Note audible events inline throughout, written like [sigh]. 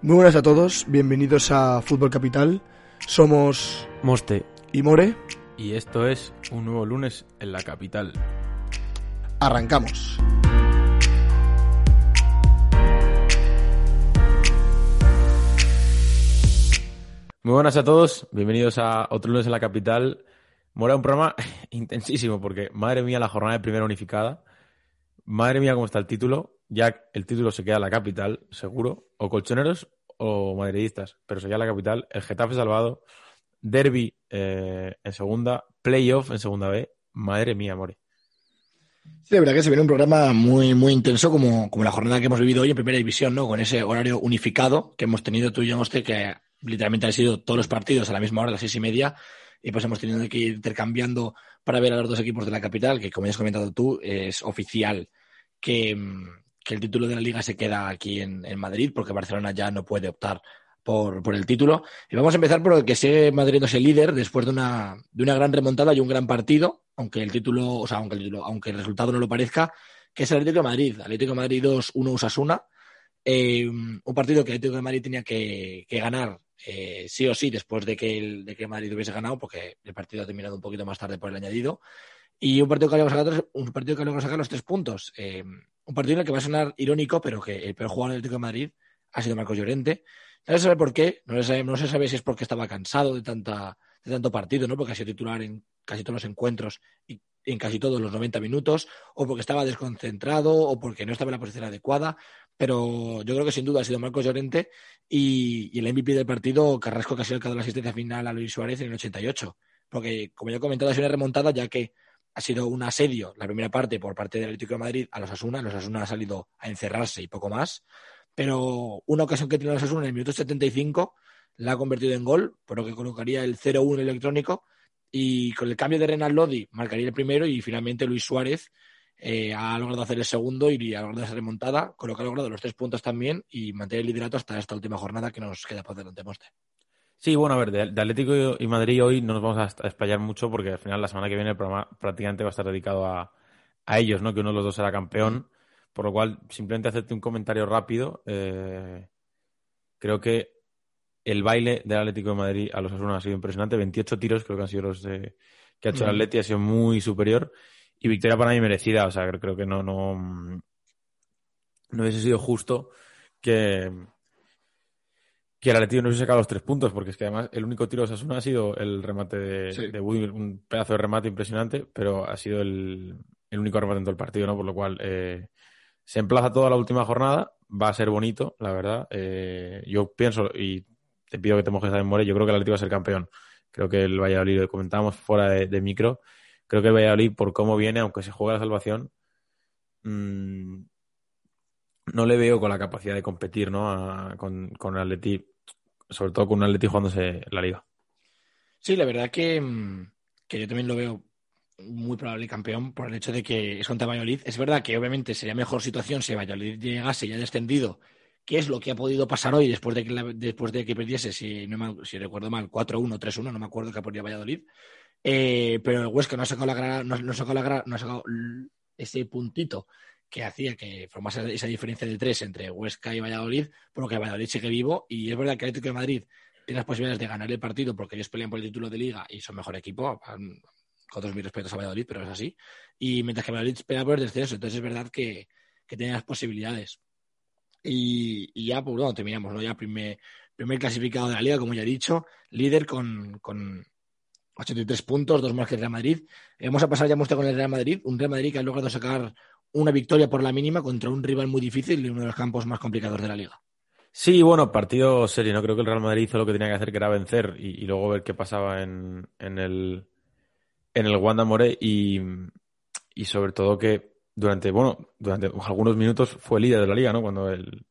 Muy buenas a todos, bienvenidos a Fútbol Capital. Somos Moste y More. y esto es un nuevo lunes en la capital. Arrancamos. Muy buenas a todos, bienvenidos a otro lunes en la capital. Mora, un programa [laughs] intensísimo porque, madre mía, la jornada de primera unificada. Madre mía, cómo está el título. Ya el título se queda en la capital, seguro. O colchoneros o madridistas, pero se queda en la capital. El Getafe salvado. Derby eh, en segunda. Playoff en segunda B. Madre mía, More. Sí, de verdad que se viene un programa muy, muy intenso como, como la jornada que hemos vivido hoy en Primera División, ¿no? Con ese horario unificado que hemos tenido tú y yo, que literalmente han sido todos los partidos a la misma hora, a las seis y media, y pues hemos tenido que ir intercambiando para ver a los dos equipos de la capital, que como ya has comentado tú, es oficial que, mm, que el título de la liga se queda aquí en, Madrid, porque Barcelona ya no puede optar por, por el título. Y vamos a empezar por el que sigue Madrid el líder después de una, de una gran remontada y un gran partido, aunque el título, o sea, aunque el aunque el resultado no lo parezca, que es el Atlético de Madrid. Atlético de Madrid 2-1 Usasuna. Eh, un partido que el Atlético de Madrid tenía que, ganar eh, sí o sí después de que, de que Madrid hubiese ganado, porque el partido ha terminado un poquito más tarde por el añadido. Y un partido que a sacar, un partido que a sacar los tres puntos. Eh, un partido en el que va a sonar irónico, pero que el peor jugador del Atlético de Madrid ha sido Marcos Llorente. No se sabe por qué, no se sabe, si es porque estaba cansado de, tanta, de tanto partido, ¿no? porque ha sido titular en casi todos los encuentros y en casi todos los 90 minutos, o porque estaba desconcentrado, o porque no estaba en la posición adecuada. Pero yo creo que sin duda ha sido Marcos Llorente y, y el MVP del partido, Carrasco, que ha sido el que ha dado la asistencia final a Luis Suárez en el 88. Porque, como ya he comentado, ha sido una remontada, ya que ha sido un asedio la primera parte por parte del Atlético de Madrid a los Asuna. Los Asuna ha salido a encerrarse y poco más. Pero una ocasión que tiene los Asuna en el minuto 75 la ha convertido en gol, por lo que colocaría el 0-1 electrónico. Y con el cambio de Renan Lodi marcaría el primero y finalmente Luis Suárez eh, ha logrado hacer el segundo y ha logrado esa remontada, con lo que ha logrado los tres puntos también y mantener el liderato hasta esta última jornada que nos queda por delante, Moste. Sí, bueno, a ver, de, de Atlético y Madrid hoy no nos vamos a, a explayar mucho porque al final la semana que viene el programa prácticamente va a estar dedicado a, a ellos, ¿no? Que uno de los dos será campeón. Por lo cual, simplemente hacerte un comentario rápido. Eh, creo que el baile del Atlético de Madrid a los Asuna ha sido impresionante. 28 tiros creo que han sido los de, que ha hecho el Atleti, ha sido muy superior. Y victoria para mí merecida. O sea, creo, creo que no, no, no hubiese sido justo que, que el Atlético no hubiese sacado los tres puntos, porque es que además el único tiro de Osasuna ha sido el remate de, Sí. de Woody, un pedazo de remate impresionante, pero ha sido el, el único remate en todo el partido, ¿no? Por lo cual eh, se emplaza toda la última jornada, va a ser bonito, la verdad. Eh, yo pienso, y te pido que te mojes también, More, yo creo que el Atlético va a ser campeón. Creo que el Valladolid, lo comentábamos fuera de, de micro, creo que el Valladolid, por cómo viene, aunque se juega la salvación, mm, no le veo con la capacidad de competir, ¿no? A- con, con el Atleti, sobre todo con un Atleti jugándose la liga. Sí, la verdad que, mm, que yo también lo veo muy probable campeón por el hecho de que es contra Valladolid. Es verdad que obviamente sería mejor situación si Valladolid llegase ya descendido, que es lo que ha podido pasar hoy después de que, la- después de que perdiese, si, no si recuerdo mal, 4-1, 3-1, no me acuerdo que ponía Valladolid. Eh, pero el Huesca no ha sacado la no, no ha sacado la no ha sacado ese puntito que hacía que formase esa diferencia de tres entre Huesca y Valladolid, por lo que Valladolid sigue vivo. Y es verdad que el Atlético de Madrid tiene las posibilidades de ganar el partido porque ellos pelean por el título de liga y son mejor equipo. Con todos mis respetos a Valladolid, pero es así. Y mientras que Valladolid pelea por el descenso, entonces es verdad que, que tiene las posibilidades. Y, y ya, pues bueno, terminamos, ¿no? Ya primer, primer clasificado de la liga, como ya he dicho, líder con, con 83 puntos, dos más que el Real Madrid. Vamos a pasar ya mucho con el Real Madrid, un Real Madrid que ha logrado sacar una victoria por la mínima contra un rival muy difícil y uno de los campos más complicados de la liga. Sí, bueno, partido serio, ¿no? Creo que el Real Madrid hizo lo que tenía que hacer, que era vencer y, y luego ver qué pasaba en, en el, en el Wanda More y, y sobre todo que durante, bueno, durante algunos minutos fue líder de la liga, ¿no? Cuando el,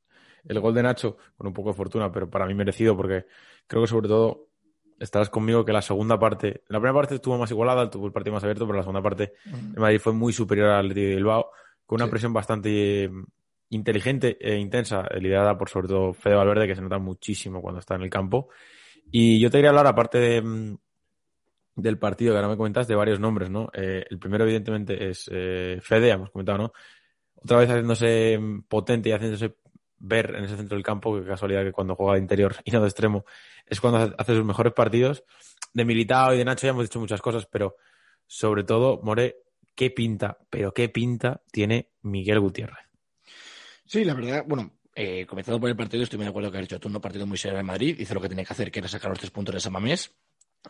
el gol de Nacho, con un poco de fortuna, pero para mí merecido, porque creo que sobre todo estarás conmigo que la segunda parte, la primera parte estuvo más igualada, tuvo el partido más abierto, pero la segunda parte el Madrid fue muy superior al Atlético de Bilbao, con una Sí. presión bastante eh, inteligente e intensa, eh, liderada por sobre todo Fede Valverde, que se nota muchísimo cuando está en el campo. Y yo te quería hablar, aparte de, mm, del partido que ahora me comentas, de varios nombres, ¿no? Eh, el primero, evidentemente, es eh, Fede, hemos comentado, ¿no? Otra vez haciéndose mm, potente y haciéndose ver en ese centro del campo, que casualidad que cuando juega de interior [laughs] y no de extremo, es cuando hace sus mejores partidos. De Militao y de Nacho ya hemos dicho muchas cosas, pero sobre todo, More, qué pinta, pero qué pinta tiene Miguel Gutiérrez. Sí, la verdad, bueno, eh, comenzando por el partido, estoy muy de acuerdo que ha hecho un partido muy serio en Madrid, hizo lo que tenía que hacer, que era sacar los tres puntos de Samamés,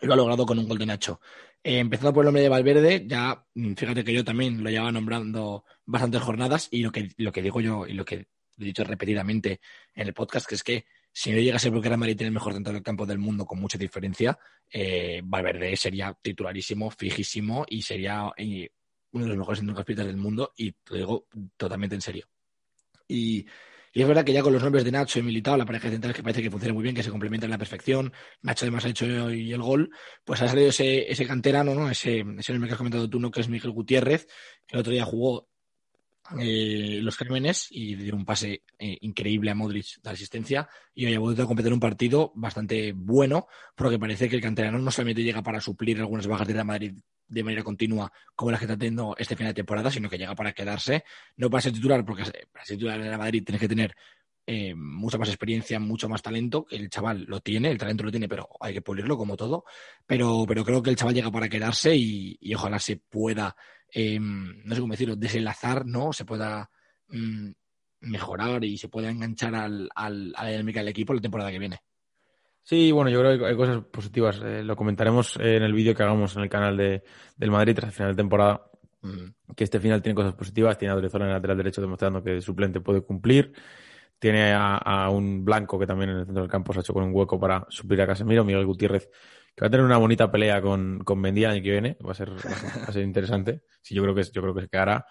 y lo ha logrado con un gol de Nacho. Eh, empezando por el nombre de Valverde, ya mm, fíjate que yo también lo llevaba nombrando bastantes jornadas, y lo que, lo que digo yo y lo que he dicho repetidamente en el podcast, que es que si no llega a ser porque Real Madrid tiene el mejor centro del campo del mundo con mucha diferencia, eh, Valverde sería titularísimo, fijísimo y sería uno de los mejores centrocampistas del mundo y lo digo totalmente en serio. Y, es verdad que ya con los nombres de Nacho y Militao, la pareja central que parece que funciona muy bien, que se complementan a la perfección, Nacho además ha hecho hoy el gol, pues ha salido ese, ese canterano, ¿no? Ese, ese nombre que has comentado tú, ¿no? que es Miguel Gutiérrez, que el otro día jugó eh, los Cármenes y dio un pase eh, increíble a Modric de asistencia. Y hoy ha vuelto a competir un partido bastante bueno porque parece que el canterano no solamente llega para suplir algunas bajas de la Madrid de manera continua como las que está teniendo este final de temporada, sino que llega para quedarse, no para ser titular, porque para ser titular en la Madrid tienes que tener eh, mucha más experiencia, mucho más talento, el chaval lo tiene, el talento lo tiene, pero hay que pulirlo como todo, pero, pero creo que el chaval llega para quedarse y ojalá se pueda Em, no sé cómo decirlo, desenlazar, ¿no? Se pueda mm, mejorar y se pueda enganchar al, al, a la dinámica del equipo la temporada que viene. Sí, bueno, yo creo que hay cosas positivas. Eh, lo comentaremos en el vídeo que hagamos en el canal de, del Madrid tras el final de temporada. Mm. Que este final tiene cosas positivas. Tiene a Odriozola en el lateral derecho demostrando que el suplente puede cumplir. Tiene a, un blanco que también en el centro del campo se ha hecho con un hueco para suplir a Casemiro. Miguel Gutiérrez que va a tener una bonita pelea con, con Mendy el año que viene. Va a ser, va a ser interesante. Sí, yo creo que yo creo que se quedará.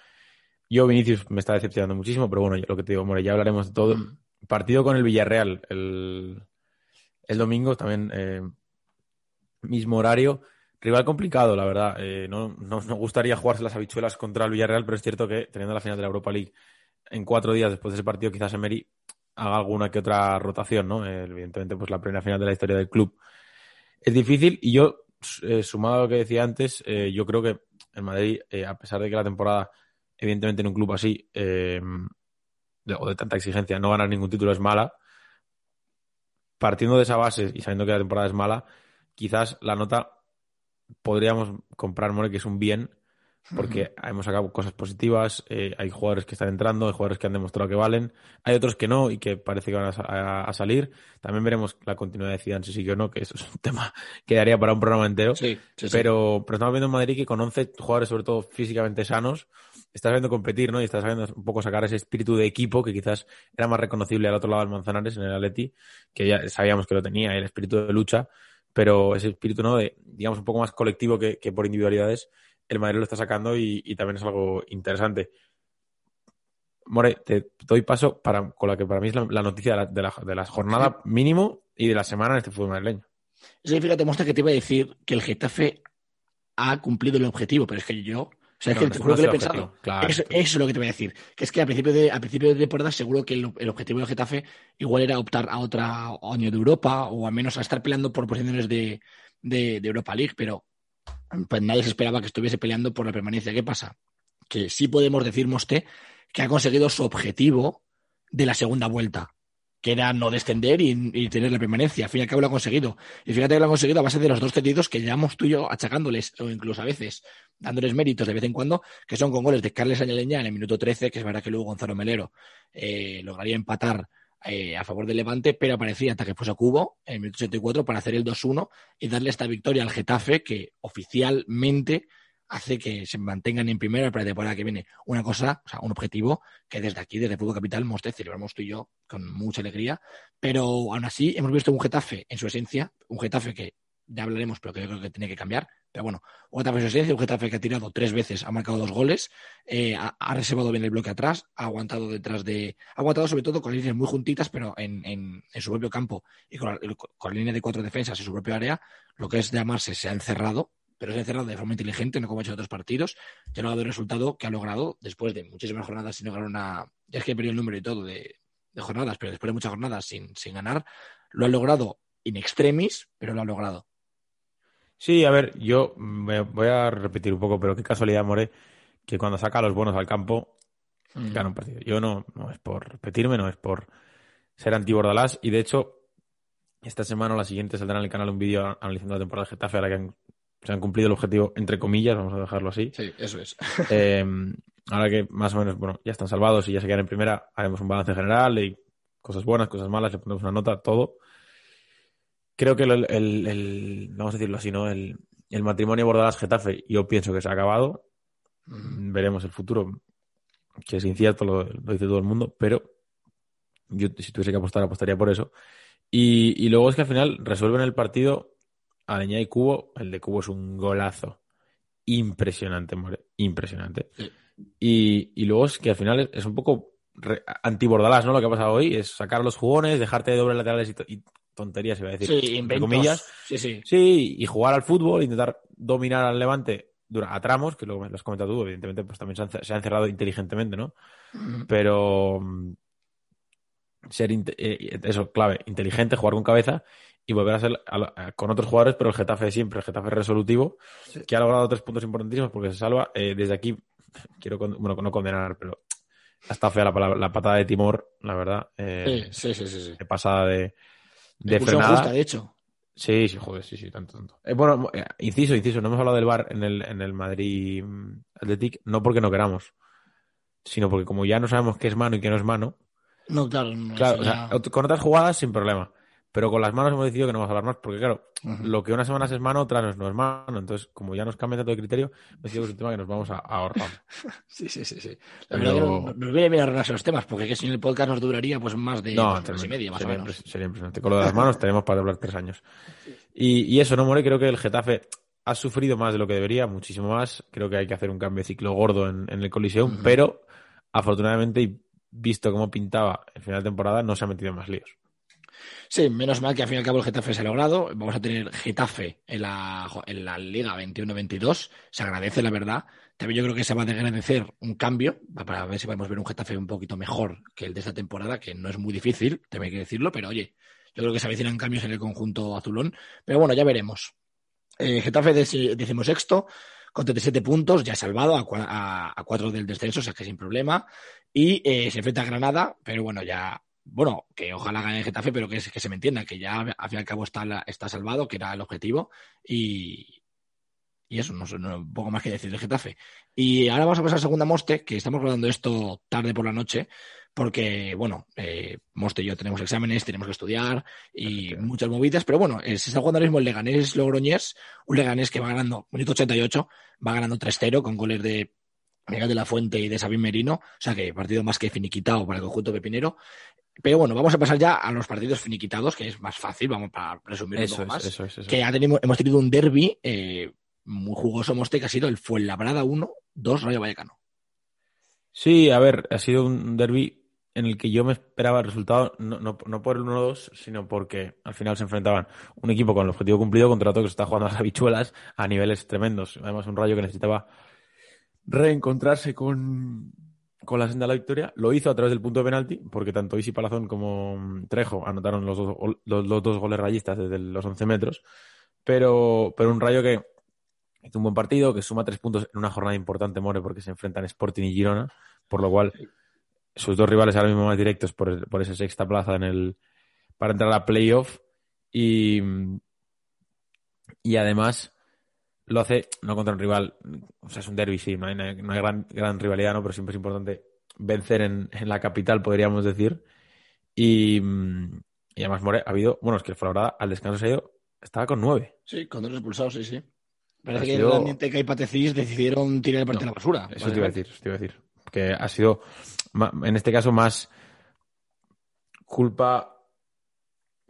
Yo, Vinicius, me está decepcionando muchísimo, pero bueno, lo que te digo, More, ya hablaremos de todo. Mm. Partido con el Villarreal el, el domingo, también eh, mismo horario. Rival complicado, la verdad. Eh, no, no, no, gustaría jugarse las habichuelas contra el Villarreal, pero es cierto que teniendo la final de la Europa League en cuatro días después de ese partido, quizás Emery haga alguna que otra rotación, ¿no? Eh, evidentemente, pues la primera final de la historia del club es difícil y yo, eh, sumado a lo que decía antes, eh, yo creo que el Madrid, eh, a pesar de que la temporada, evidentemente en un club así, o de tanta exigencia, no ganar ningún título es mala, partiendo de esa base y sabiendo que la temporada es mala, quizás la nota podríamos comprar, More, que es un bien, porque hemos sacado cosas positivas, eh, hay jugadores que están entrando, hay jugadores que han demostrado que valen, hay otros que no y que parece que van a, salir. También veremos la continuidad de Zidane si sigue o no, que eso es un [laughs] tema que daría para un programa entero. Sí, pero, pero estamos viendo en Madrid que con 11 jugadores, sobre todo físicamente sanos, está sabiendo competir, ¿no? Y está sabiendo un poco sacar ese espíritu de equipo que quizás era más reconocible al otro lado del Manzanares, en el Atleti, que ya sabíamos que lo tenía, el espíritu de lucha, pero ese espíritu, ¿no? De, digamos, un poco más colectivo que, que por individualidades el Madrid lo está sacando y, también es algo interesante. More, te doy paso para, con la que para mí es la, noticia de la, de, la, jornada mínimo y de la semana en este fútbol madrileño. Sí, fíjate, muestra que te iba a decir que el Getafe ha cumplido el objetivo, pero es que yo. O sea, es que te juro que lo he pensado. eso, es lo que te voy a decir. Que es que a principio de, a principio de temporada seguro que el, objetivo del Getafe igual era optar a otro año de Europa o al menos a estar peleando por posiciones de, de, de Europa League, pero pues nadie se esperaba que estuviese peleando por la permanencia. ¿Qué pasa? Que sí podemos decir, Moste, que ha conseguido su objetivo de la segunda vuelta, que era no descender y, tener la permanencia. Al fin y al cabo lo ha conseguido. Y fíjate que lo ha conseguido a base de los dos cedidos que llevamos tú y yo achacándoles, o incluso a veces dándoles méritos de vez en cuando, que son con goles de Carles Añaleña en el minuto 13, que es verdad que luego Gonzalo Melero eh, lograría empatar eh, a favor del Levante, pero aparecía hasta que fuese Cubo en el minuto 84 para hacer el 2-1 y darle esta victoria al Getafe que oficialmente hace que se mantengan en primera para la temporada que viene. Una cosa, o sea, un objetivo que desde aquí, desde Fútbol Capital, Moste, celebramos tú y yo con mucha alegría, pero aún así hemos visto un Getafe en su esencia, un Getafe que ya hablaremos, pero que yo creo que tiene que cambiar. Pero bueno, Getafe esencia, un Getafe que ha tirado tres veces, ha marcado dos goles, eh, ha, reservado bien el bloque atrás, ha aguantado detrás de. Ha aguantado sobre todo con líneas muy juntitas, pero en, en, su propio campo y con con línea de cuatro defensas en su propio área, lo que es de amarse se ha encerrado, pero se ha encerrado de forma inteligente, no como ha hecho en otros partidos. Ya no ha dado el resultado que ha logrado después de muchísimas jornadas sin lograr una. Ya es que he perdido el número y todo de, de jornadas, pero después de muchas jornadas sin, sin ganar, lo ha logrado in extremis, pero lo ha logrado. Sí, a ver, yo me voy a repetir un poco, pero qué casualidad, More, que cuando saca los buenos al campo, mm. gana un partido. Yo no, no es por repetirme, no es por ser anti-Bordalás. Y de hecho, esta semana o la siguiente saldrá en el canal un vídeo analizando la temporada de Getafe, ahora que se han cumplido el objetivo, entre comillas, vamos a dejarlo así. Sí, eso es. [laughs] Eh, ahora que más o menos, bueno, ya están salvados y ya se quedan en primera, haremos un balance general y cosas buenas, cosas malas, le ponemos una nota, todo. Creo que el, el, vamos a decirlo así, ¿no? El, el matrimonio Bordalás-Getafe, yo pienso que se ha acabado. Veremos el futuro, que es incierto, lo, lo, dice todo el mundo, pero yo si tuviese que apostar, apostaría por eso. Y, y luego es que al final resuelven el partido Aleñá y Cubo. El de Cubo es un golazo impresionante, more, impresionante. Sí. Y, y, luego es que al final es un poco anti-Bordalás, ¿no? Lo que ha pasado hoy es sacar los jugones, dejarte de doble laterales y, y tonterías, iba a decir. Sí, entre comillas. Sí, sí. Sí, y jugar al fútbol, intentar dominar al Levante a tramos, que lo, lo has comentado tú, evidentemente, pues también se han, se han cerrado inteligentemente, ¿no? Pero ser, eh, eso, clave, inteligente, jugar con cabeza y volver a ser a, a, con otros jugadores, pero el Getafe siempre, el Getafe resolutivo, sí. que ha logrado tres puntos importantísimos porque se salva. Eh, desde aquí, quiero, con, bueno, no condenar, pero está fea la, la, patada de Timor, la verdad. Eh, sí, sí, sí, sí, De pasada de, de frenada. Justa, de hecho. Sí, sí, joder, sí, sí, tanto, tanto. Eh, bueno, eh, inciso, inciso, no hemos hablado del bar en el, en el Madrid Athletic, no porque no queramos, sino porque como ya no sabemos qué es mano y qué no es mano. No, claro. No, claro, o sea, con otras jugadas sin problema. Pero con las manos hemos decidido que no vamos a hablar más, porque claro, uh -huh. lo que unas semanas es mano, otras no es mano. Entonces, como ya nos cambia tanto de criterio, hemos decidido que es un tema que nos vamos a, a ahorrar. [laughs] sí, sí, sí, sí. La Pero... verdad que nos, nos viene bien arreglarse los temas, porque que si el podcast nos duraría pues más de no, dos y media, más sería o menos. Sería impresionante. Con lo de las manos tenemos para hablar tres años. Y, y eso, ¿no, More? Creo que el Getafe ha sufrido más de lo que debería, muchísimo más. Creo que hay que hacer un cambio de ciclo gordo en, en el Coliseum, uh -huh. pero afortunadamente, y visto cómo pintaba el final de temporada, no se ha metido en más líos. Sí, menos mal que al fin y al cabo el Getafe se ha logrado. Vamos a tener Getafe en la, en la Liga 21-22. Se agradece, la verdad. También yo creo que se va a agradecer un cambio para ver si podemos ver un Getafe un poquito mejor que el de esta temporada, que no es muy difícil, también hay que decirlo, pero oye, yo creo que se avecinan cambios en el conjunto azulón. Pero bueno, ya veremos. Eh, Getafe decimosexto con 37 puntos, ya salvado a, a, 4 del descenso, o sea que sin problema. Y eh, se enfrenta a Granada, pero bueno, ya bueno, que ojalá gane el Getafe, pero que, que se me entienda, que ya al fin y al cabo está, está salvado, que era el objetivo, y, y eso, no sé, no, poco más que decir del Getafe. Y ahora vamos a pasar a segunda Moste, que estamos grabando esto tarde por la noche, porque, bueno, eh, Moste y yo tenemos exámenes, tenemos que estudiar y muchas movidas, pero bueno, eh, se está jugando ahora mismo el Leganés Logroñés, un Leganés que va ganando, minuto 88, va ganando 3-0 con goles de Miguel de la Fuente y de Sabín Merino, o sea que partido más que finiquitado para el conjunto pepinero. Pero bueno, vamos a pasar ya a los partidos finiquitados, que es más fácil, vamos para resumir eso un poco es, más. Eso es, eso que ya tenemos, hemos tenido un derby eh, muy jugoso, Moste, que ha sido el Fuenlabrada 1, 2 Rayo Vallecano. Sí, a ver, ha sido un derby en el que yo me esperaba el resultado, no, no, no por el 1-2, sino porque al final se enfrentaban un equipo con el objetivo cumplido contra otro que se está jugando a las habichuelas a niveles tremendos. Además, un Rayo que necesitaba reencontrarse con, con la senda de la victoria. Lo hizo a través del punto de penalti, porque tanto Isi Palazón como Trejo anotaron los dos, los dos goles rayistas desde los 11 metros. Pero, pero un rayo que hizo un buen partido, que suma tres puntos en una jornada importante, More, porque se enfrentan Sporting y Girona, por lo cual sus dos rivales ahora mismo más directos por, por esa sexta plaza en el para entrar a playoff. Y, y además lo hace no contra un rival, o sea, es un derby, sí, no hay, no hay gran, gran, rivalidad, ¿no? pero siempre es importante vencer en, en la capital, podríamos decir. Y, y, además, More, ha habido, bueno, es que el Fuenlabrada al descanso se ha ido, estaba con nueve. Sí, con dos expulsados, sí, sí. Parece ha que sido... el Teca y Patecís decidieron tirar el partido no, a la basura. Eso vale, te iba a decir, eso te iba a decir. Que ha sido, en este caso, más culpa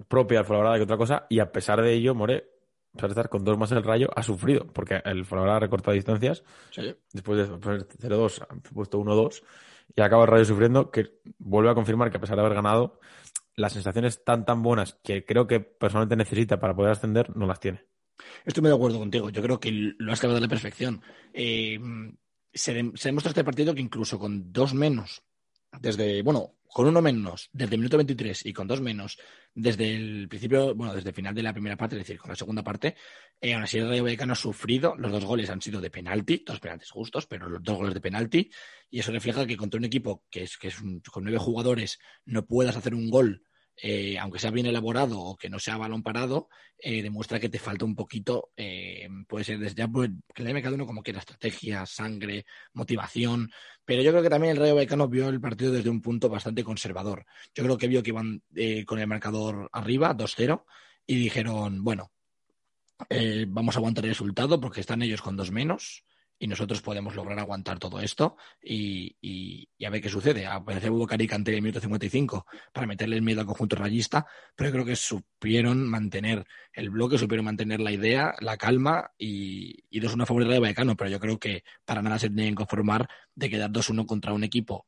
propia al Fuenlabrada que otra cosa, y a pesar de ello, More, a pesar de estar con dos más en el rayo, ha sufrido, porque el Fuenlabrada ha recortado distancias. Sí. Después de poner 0-2, ha puesto 1-2 y acaba el rayo sufriendo, que vuelve a confirmar que a pesar de haber ganado, las sensaciones tan tan buenas que creo que personalmente necesita para poder ascender, no las tiene. Estoy muy de acuerdo contigo. Yo creo que lo has acabado de la perfección. Eh, se, de, se demuestra este partido que incluso con dos menos, desde, bueno, con uno menos desde el minuto 23 y con dos menos desde el principio, bueno, desde el final de la primera parte, es decir, con la segunda parte, eh, aún así el Rayo Vallecano ha sufrido, los dos goles han sido de penalti, dos penaltis justos, pero los dos goles de penalti, y eso refleja que contra un equipo que es, que es un, con nueve jugadores no puedas hacer un gol eh, aunque sea bien elaborado o que no sea balón parado, eh, demuestra que te falta un poquito, eh, puede ser desde ya, pues, que le cada uno como quiera, estrategia, sangre, motivación, pero yo creo que también el Rayo Vallecano vio el partido desde un punto bastante conservador. Yo creo que vio que iban con el marcador arriba, 2-0, y dijeron, bueno, vamos a aguantar el resultado porque están ellos con dos menos y nosotros podemos lograr aguantar todo esto y, y, a ver qué sucede. Aparece Hugo Carica ante el minuto 55 para meterle el miedo al conjunto rayista, pero creo que supieron mantener el bloque, supieron mantener la idea, la calma y, y no es una favor de Vallecano, pero yo creo que para nada se tienen que conformar de quedar 2-1 contra un equipo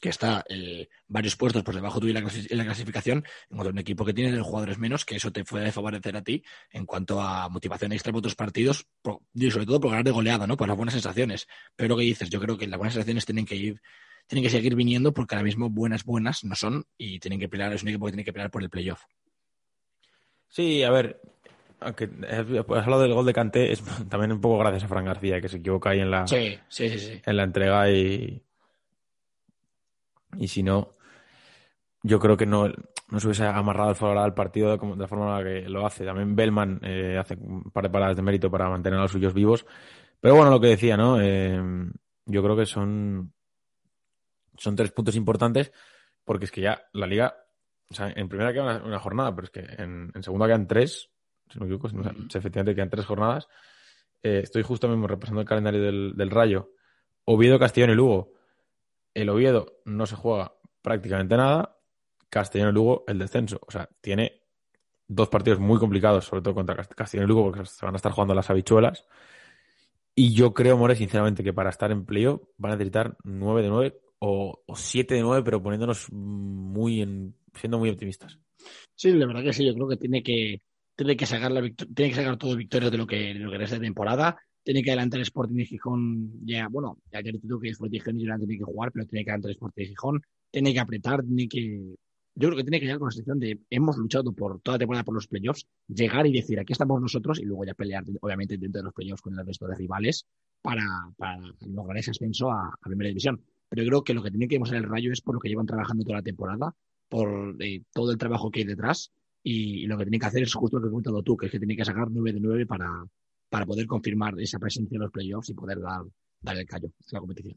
que está eh, varios puestos por debajo tuyo en la, clasificación, en contra un equipo que tiene jugadores menos, que eso te puede favorecer a ti en cuanto a motivación extra para otros partidos, y sobre todo por ganar de goleada, ¿no? Por las buenas sensaciones. Pero lo que dices, yo creo que las buenas sensaciones tienen que ir, tienen que seguir viniendo porque ahora mismo buenas, buenas no son y tienen que pelear, es un equipo que tiene que pelear por el playoff. Sí, a ver, aunque has hablado del gol de Canté, es también un poco gracias a Fran García, que se equivoca ahí en la, sí, sí, sí, En la entrega y, y si no, yo creo que no, no se hubiese amarrado el al partido de, la forma en la que lo hace. También Bellman eh, hace un par de paradas de mérito para mantener a los suyos vivos. Pero bueno, lo que decía, ¿no? Eh, yo creo que son, son tres puntos importantes porque es que ya la liga, o sea, en primera queda una, jornada, pero es que en, segunda quedan tres, si no me equivoco, efectivamente quedan tres jornadas. Eh, estoy justo mismo repasando el calendario del, del Rayo. Oviedo, Castellón y Lugo el Oviedo no se juega prácticamente nada. Castellón y Lugo el descenso. O sea, tiene dos partidos muy complicados, sobre todo contra Castellón y Lugo, porque se van a estar jugando las habichuelas. Y yo creo, More, sinceramente, que para estar en playoff van a necesitar 9 de 9 o, 7 de 9, pero poniéndonos muy en, siendo muy optimistas. Sí, la verdad que sí, yo creo que tiene que, tiene que sacar la tiene que sacar todo victorias de lo que, de lo que resta de temporada tiene que adelantar Sporting de Gijón ya, bueno, ya que tú que Sporting de Gijón y Girona tiene que jugar, pero tiene que adelantar Sporting de Gijón, tiene que apretar, tiene que... Yo creo que tiene que llegar con la situación de hemos luchado por toda la temporada por los playoffs, llegar y decir aquí estamos nosotros y luego ya pelear, obviamente, dentro de los playoffs con el resto de rivales para, para lograr ese ascenso a, primera división. Pero yo creo que lo que tiene que demostrar el Rayo es por lo que llevan trabajando toda la temporada, por eh, todo el trabajo que hay detrás y, lo que tiene que hacer es justo lo que has comentado tú, que es que tiene que sacar 9 de 9 para, para poder confirmar esa presencia en los playoffs y poder dar, dar el callo en la competición.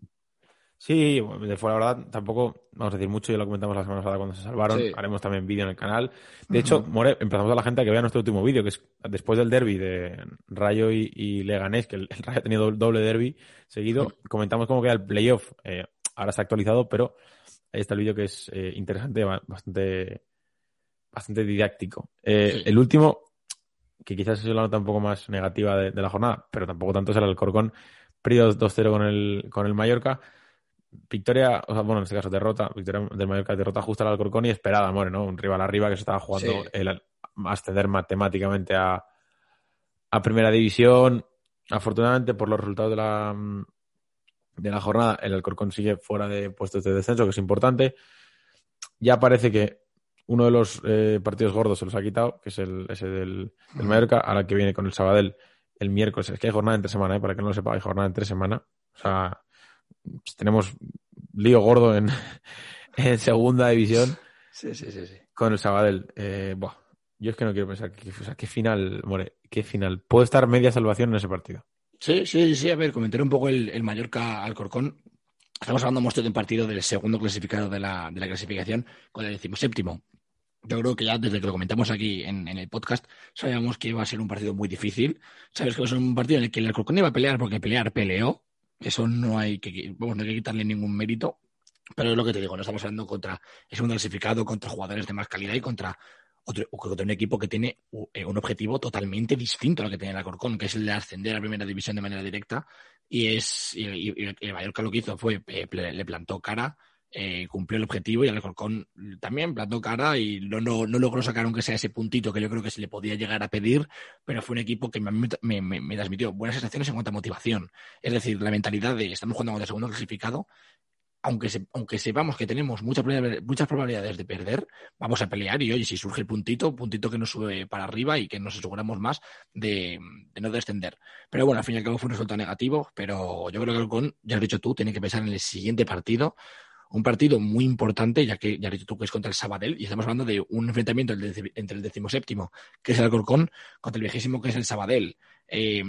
Sí, de fuera, la verdad, tampoco vamos a decir mucho, ya lo comentamos la semana pasada cuando se salvaron, haremos también vídeo en el canal. De hecho, More, empezamos a la gente a que vea nuestro último vídeo, que es después del derby de Rayo y, Leganés, que el, Rayo ha tenido doble derby seguido, comentamos cómo queda el playoff. Eh, ahora está actualizado, pero ahí está el vídeo que es eh, interesante, bastante, bastante didáctico. Eh, el último, que quizás es la nota un poco más negativa de, la jornada, pero tampoco tanto será el Corcón. Perdido 2-0 con el, con el Mallorca. Victoria, o sea, bueno, en este caso derrota, victoria del Mallorca, derrota justa al Alcorcón y esperada, More, ¿no? Un rival arriba que se estaba jugando el ascender matemáticamente a, a primera división. Afortunadamente, por los resultados de la, de la jornada, el Alcorcón sigue fuera de puestos de descenso, que es importante. Ya parece que uno de los eh, partidos gordos se los ha quitado, que es el, ese del, del Mallorca, ahora que viene con el Sabadell el miércoles. Es que hay jornada entre semana, ¿eh? para que no lo sepa, hay jornada entre semana. O sea, pues tenemos lío gordo en, [laughs] en segunda división. Sí, sí, sí, sí. Con el Sabadell. Eh, buah, yo es que no quiero pensar que, o sea, qué final, More, qué final. Puede estar media salvación en ese partido. Sí, sí, sí. A ver, comentaré un poco el, el Mallorca Alcorcón. Estamos hablando de un partido del segundo clasificado de la, de la clasificación con el decimoséptimo yo creo que ya desde que lo comentamos aquí en, el podcast, sabíamos que iba a ser un partido muy difícil. Sabes que va a ser un partido en el que el Alcorcón iba a pelear porque pelear peleó. Eso no hay que, vamos, no hay que quitarle ningún mérito. Pero es lo que te digo, no estamos hablando contra es un clasificado, contra jugadores de más calidad y contra otro, contra un equipo que tiene eh, un objetivo totalmente distinto a lo que tiene el Alcorcón, que es el de ascender a primera división de manera directa. Y es y, el Mallorca lo que hizo fue eh, le plantó cara eh, cumplió el objetivo y Alcorcón también plantó cara y no, no, logró sacar aunque sea ese puntito que yo creo que se le podía llegar a pedir, pero fue un equipo que me, me, transmitió buenas sensaciones en cuanto a motivación. Es decir, la mentalidad de estamos jugando contra el segundo clasificado, aunque, aunque sepamos que tenemos muchas, muchas probabilidades de perder, vamos a pelear y oye, si surge el puntito, puntito que nos sube para arriba y que nos aseguramos más de, no descender. Pero bueno, al fin y al cabo fue un resultado negativo, pero yo creo que el Alcorcón, ya lo has dicho tú, tiene que pensar en el siguiente partido un partido muy importante, ya que ya dicho tú que es contra el Sabadell, y estamos hablando de un enfrentamiento entre el decimoséptimo, que es el Alcorcón, contra el viejísimo, que es el Sabadell. Eh,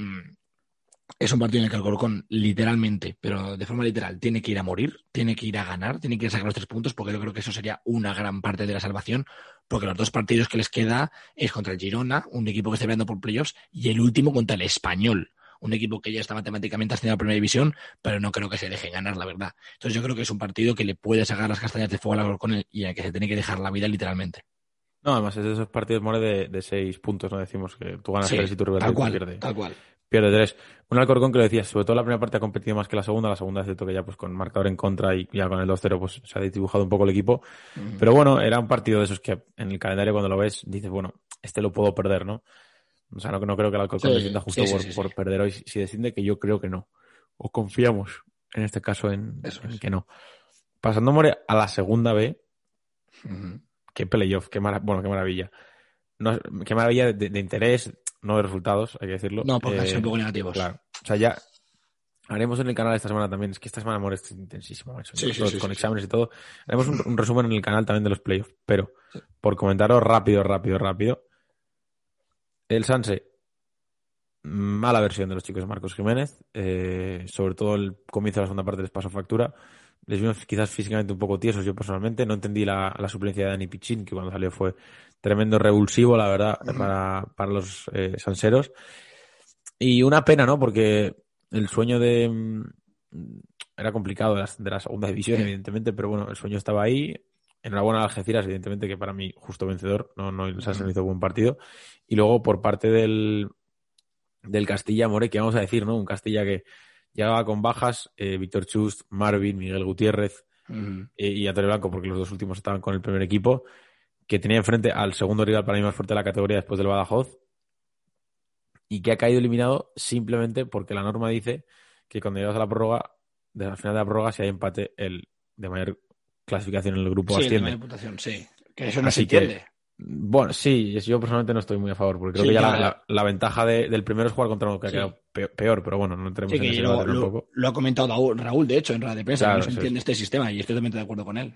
es un partido en el que el Alcorcón literalmente, pero de forma literal, tiene que ir a morir, tiene que ir a ganar, tiene que sacar los tres puntos, porque yo creo que eso sería una gran parte de la salvación, porque los dos partidos que les queda es contra el Girona, un equipo que está peleando por playoffs, y el último contra el Español, un equipo que ya está matemáticamente ascendido a primera división, pero no creo que se deje ganar, la verdad. Entonces yo creo que es un partido que le puede sacar las castañas de fuego al Alcorcón y en que se tiene que dejar la vida literalmente. No, además es de esos partidos more de, seis puntos, ¿no? Decimos que tú ganas tres y tu rival tal cual, Tal cual pierde tres. Un Alcorcón que lo decías, sobre todo la primera parte ha competido más que la segunda, la segunda es cierto que ya pues con marcador en contra y ya con el 2-0 pues se ha dibujado un poco el equipo. Pero bueno, era un partido de esos que en el calendario cuando lo ves dices, bueno, este lo puedo perder, ¿no? O sea, no, no creo que el Alcorcón descienda justo por, perder hoy. Si desciende, que yo creo que no. O confiamos, en este caso, en, que no. Pasando, More, a la segunda B, qué playoff, qué, bueno, qué maravilla. qué maravilla de, interés, no de resultados, hay que decirlo. No, porque sido un poco negativos. Claro. O sea, ya haremos en el canal esta semana también. Es que esta semana, amor, es intensísimo. con exámenes y todo. Haremos un, resumen en el canal también de los playoffs. Pero, por comentaros rápido, rápido, rápido. El Sanse, mala versión de los chicos de Marcos Jiménez. Eh, sobre todo el comienzo de la segunda parte les pasó factura. Les vimos quizás físicamente un poco tiesos yo personalmente. No entendí la, la suplencia de Dani Pichín, que cuando salió fue tremendo revulsivo, la verdad, para, para los eh, sanseros. Y una pena, ¿no? Porque el sueño de... Mm, era complicado de la, segunda [laughs] división, evidentemente, pero bueno, el sueño estaba ahí. Enhorabuena a Algeciras, evidentemente, que para mí justo vencedor, no, no el Sanse hizo buen partido. Y luego por parte del, del Castilla More, que vamos a decir, ¿no? Un Castilla que llegaba con bajas, eh, Víctor Chust, Marvin, Miguel Gutiérrez eh, y Antonio Blanco, porque los dos últimos estaban con el primer equipo que tenía enfrente al segundo rival para mí más fuerte de la categoría después del Badajoz y que ha caído eliminado simplemente porque la norma dice que cuando llegas a la prórroga, de la final de la prórroga, si hay empate, el de mayor clasificación en el grupo sí, asciende. sí, que eso no se entiende. bueno, sí, yo personalmente no estoy muy a favor, porque creo que ya la, ventaja del primero es jugar contra uno que ha quedado peor, pero bueno, no entremos en ese lo, lo, lo, ha comentado Raúl, de hecho, en rueda de prensa, no se entiende este sistema y estoy totalmente de acuerdo con él.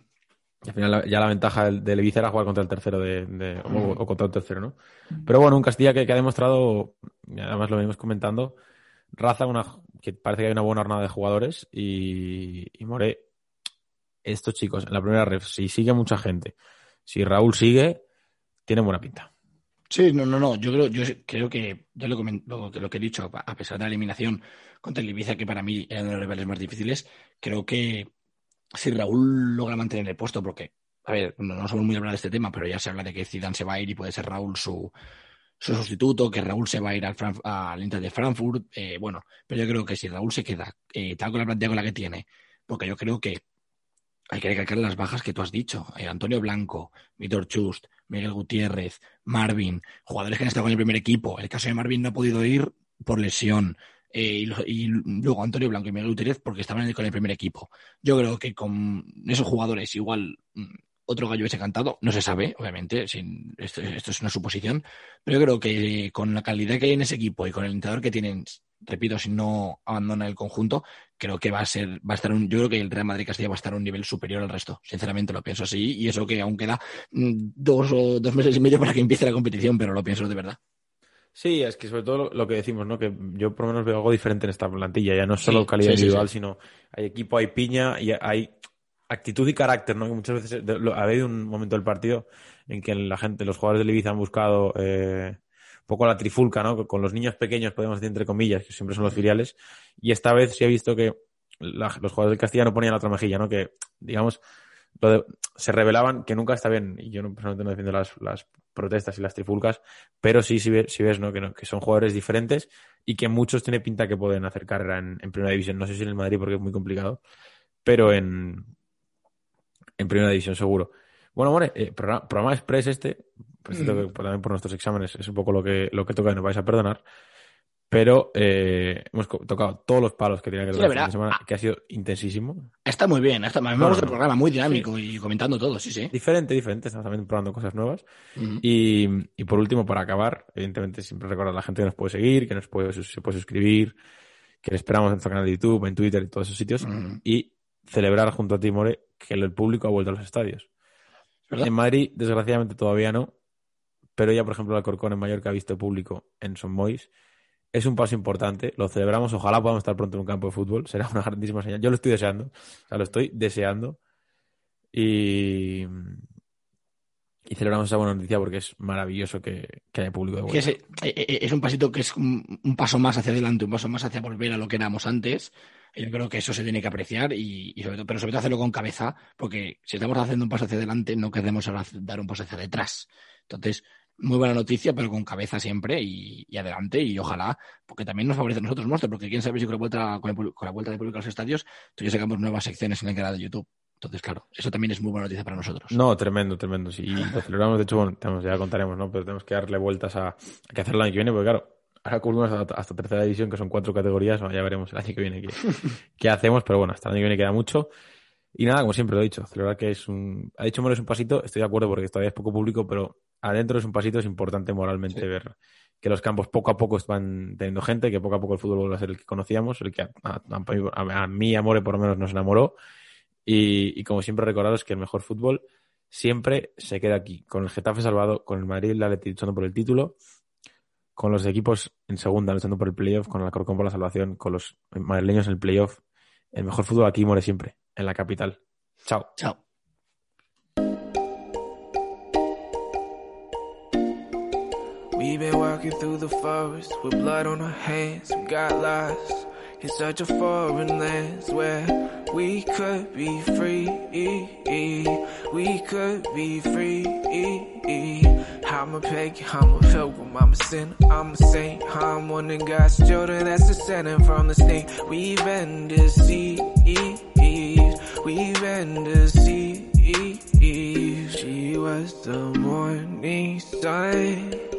Al final ya la ventaja del, Ibiza era jugar contra el tercero de, o, contra el tercero, ¿no? Pero bueno, un Castilla que, ha demostrado, además lo venimos comentando, raza una, que parece que hay una buena jornada de jugadores y, y More, estos chicos en la primera ref, si sigue mucha gente, si Raúl sigue, tiene buena pinta. Sí, no, no, no. Yo creo, yo creo que yo lo, lo, lo, que he dicho, a pesar de la eliminación contra el Ibiza, que para mí era uno de los rivales más difíciles, creo que si Raúl logra mantener el puesto, porque, a ver, no, somos muy hablar de este tema, pero ya se habla de que Zidane se va a ir y puede ser Raúl su, su sustituto, que Raúl se va a ir al, al Inter de Frankfurt, eh, bueno, pero yo creo que si Raúl se queda eh, tal con la plantilla con la que tiene, porque yo creo que hay que recalcar las bajas que tú has dicho. Eh, Antonio Blanco, Víctor Chust, Miguel Gutiérrez, Marvin, jugadores que han estado con el primer equipo. El caso de Marvin no ha podido ir por lesión. Eh, y, luego Antonio Blanco y Miguel Gutiérrez porque estaban con el primer equipo. Yo creo que con esos jugadores igual mm, otro gallo hubiese cantado, no se sabe, obviamente, esto, es una suposición, pero yo creo que con la calidad que hay en ese equipo y con el entrenador que tienen, repito, si no abandona el conjunto, creo que va a ser, va a estar un, yo creo que el Real Madrid Castilla va a estar a un nivel superior al resto, sinceramente lo pienso así, y eso que aún queda mm, dos o dos meses y medio para que empiece la competición, pero lo pienso de verdad. Sí, es que sobre todo lo, que decimos, ¿no? Que yo por lo menos veo algo diferente en esta plantilla. Ya no es solo calidad individual, sino hay equipo, hay piña y hay actitud y carácter, ¿no? Que muchas veces ha habido un momento del partido en que la gente, los jugadores del Ibiza han buscado eh, poco la trifulca, ¿no? Con los niños pequeños, podemos decir entre comillas, que siempre son los filiales. Y esta vez sí he visto que los jugadores del Castilla no ponían la otra mejilla, ¿no? Que, digamos, se revelaban que nunca está bien, y yo no, personalmente no defiendo las, protestas y las trifulcas, pero sí, si ves, si ves ¿no? Que, que, son jugadores diferentes y que muchos tiene pinta que pueden hacer carrera en, Primera División. No sé si en el Madrid porque es muy complicado, pero en, en Primera División seguro. Bueno, More, eh, programa, Express este, pues, mm. también por nuestros exámenes, es un poco lo que, lo que toca y nos vais a perdonar pero eh, hemos tocado todos los palos que tenía que tocar esta semana, que ha sido intensísimo. Está muy bien, está, me gusta el programa, muy dinámico y comentando todo, sí, sí. Diferente, diferente, estamos también probando cosas nuevas. y, y, por último, para acabar, evidentemente siempre recordar a la gente que nos puede seguir, que nos puede, se puede suscribir, que le esperamos en nuestro canal de YouTube, en Twitter y todos esos sitios. Y celebrar junto a Timore que el público ha vuelto a los estadios. En Madrid, desgraciadamente, todavía no, pero ya, por ejemplo, el Alcorcón en Mallorca ha visto público en Son Mois. Es un paso importante, lo celebramos, ojalá podamos estar pronto en un campo de fútbol, [laughs] será una grandísima señal. Yo lo estoy deseando, o sea, lo estoy deseando. Y, y celebramos esa buena noticia porque es maravilloso que, haya público de vuelta. Eh, eh, es, un pasito que es un, paso más hacia adelante, un paso más hacia volver a lo que éramos antes. Yo creo que eso se tiene que apreciar, y, sobre todo, pero sobre todo hacerlo con cabeza, porque si estamos haciendo un paso hacia adelante, no queremos dar un paso hacia detrás. Entonces, muy buena noticia, pero con cabeza siempre y, adelante. Y ojalá, porque también nos favorece a nosotros, Monster, porque quién sabe si con la vuelta, con, la vuelta de público a los estadios, tú ya sacamos nuevas secciones en el canal de YouTube. Entonces, claro, eso también es muy buena noticia para nosotros. No, tremendo, tremendo. Sí, lo celebramos. De hecho, bueno, ya contaremos, ¿no? Pero tenemos que darle vueltas a, que hacer el año que viene, porque claro, ahora cubrimos hasta, tercera división, que son cuatro categorías. ya veremos el año que viene [laughs] qué, hacemos, pero bueno, hasta el año que viene queda mucho. Y nada, como siempre lo he dicho, celebrar que es un. Ha dicho Moro es un pasito, estoy de acuerdo porque todavía es poco público, pero adentro es un pasito, es importante moralmente ver que los campos poco a poco van teniendo gente, que poco a poco el fútbol vuelve a ser el que conocíamos, el que a, a, a mí, Amore, por lo menos nos enamoró y, como siempre recordaros que el mejor fútbol siempre se queda aquí, con el Getafe salvado, con el Madrid la luchando por el título, con los equipos en segunda luchando por el playoff, con el Alcorcón por la salvación, con los madrileños en el playoff. El mejor fútbol aquí muere siempre, en la capital. Chao. Chao. In such a foreign land where we could be free. We could be free. I'm a pagan, I'm a pilgrim, I'm a sinner, I'm a saint. I'm one of God's children that's descending from the snake. We've been deceived, we've been deceived. She was the morning sun